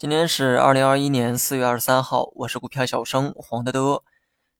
今天是二零二一年四月二十三号，我是股票小生黄德德。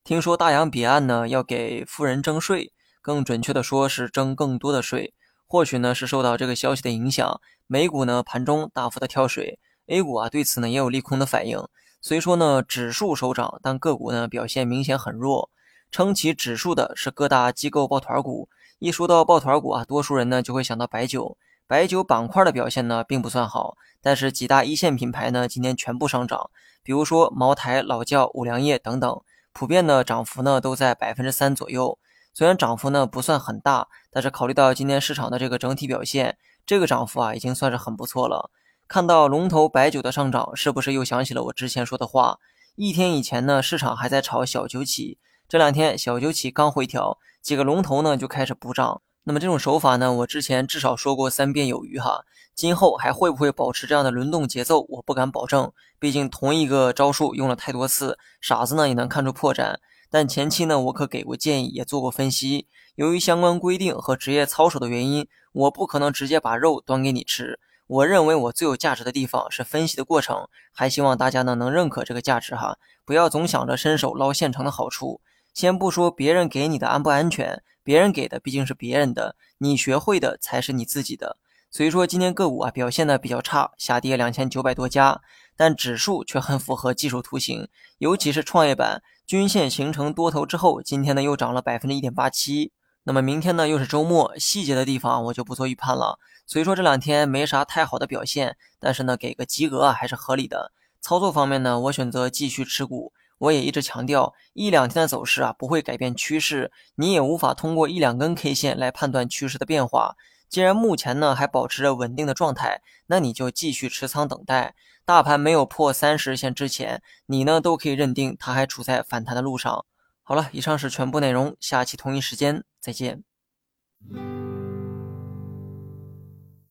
听说大洋彼岸呢要给富人征税，更准确的说是征更多的税。或许呢是受到这个消息的影响，美股呢盘中大幅的跳水，A 股啊对此呢也有利空的反应。虽说呢指数收涨，但个股呢表现明显很弱。撑起指数的是各大机构抱团股。一说到抱团股啊，多数人呢就会想到白酒。白酒板块的表现呢，并不算好，但是几大一线品牌呢，今天全部上涨，比如说茅台、老窖、五粮液等等，普遍的涨幅呢都在百分之三左右。虽然涨幅呢不算很大，但是考虑到今天市场的这个整体表现，这个涨幅啊已经算是很不错了。看到龙头白酒的上涨，是不是又想起了我之前说的话？一天以前呢，市场还在炒小酒企，这两天小酒企刚回调，几个龙头呢就开始补涨。那么这种手法呢，我之前至少说过三遍有余哈。今后还会不会保持这样的轮动节奏，我不敢保证。毕竟同一个招数用了太多次，傻子呢也能看出破绽。但前期呢，我可给过建议，也做过分析。由于相关规定和职业操守的原因，我不可能直接把肉端给你吃。我认为我最有价值的地方是分析的过程，还希望大家呢能认可这个价值哈，不要总想着伸手捞现成的好处。先不说别人给你的安不安全。别人给的毕竟是别人的，你学会的才是你自己的。所以说今天个股啊表现的比较差，下跌两千九百多家，但指数却很符合技术图形，尤其是创业板均线形成多头之后，今天呢又涨了百分之一点八七。那么明天呢又是周末，细节的地方我就不做预判了。所以说这两天没啥太好的表现，但是呢给个及格啊还是合理的。操作方面呢，我选择继续持股。我也一直强调，一两天的走势啊不会改变趋势，你也无法通过一两根 K 线来判断趋势的变化。既然目前呢还保持着稳定的状态，那你就继续持仓等待。大盘没有破三十日线之前，你呢都可以认定它还处在反弹的路上。好了，以上是全部内容，下期同一时间再见。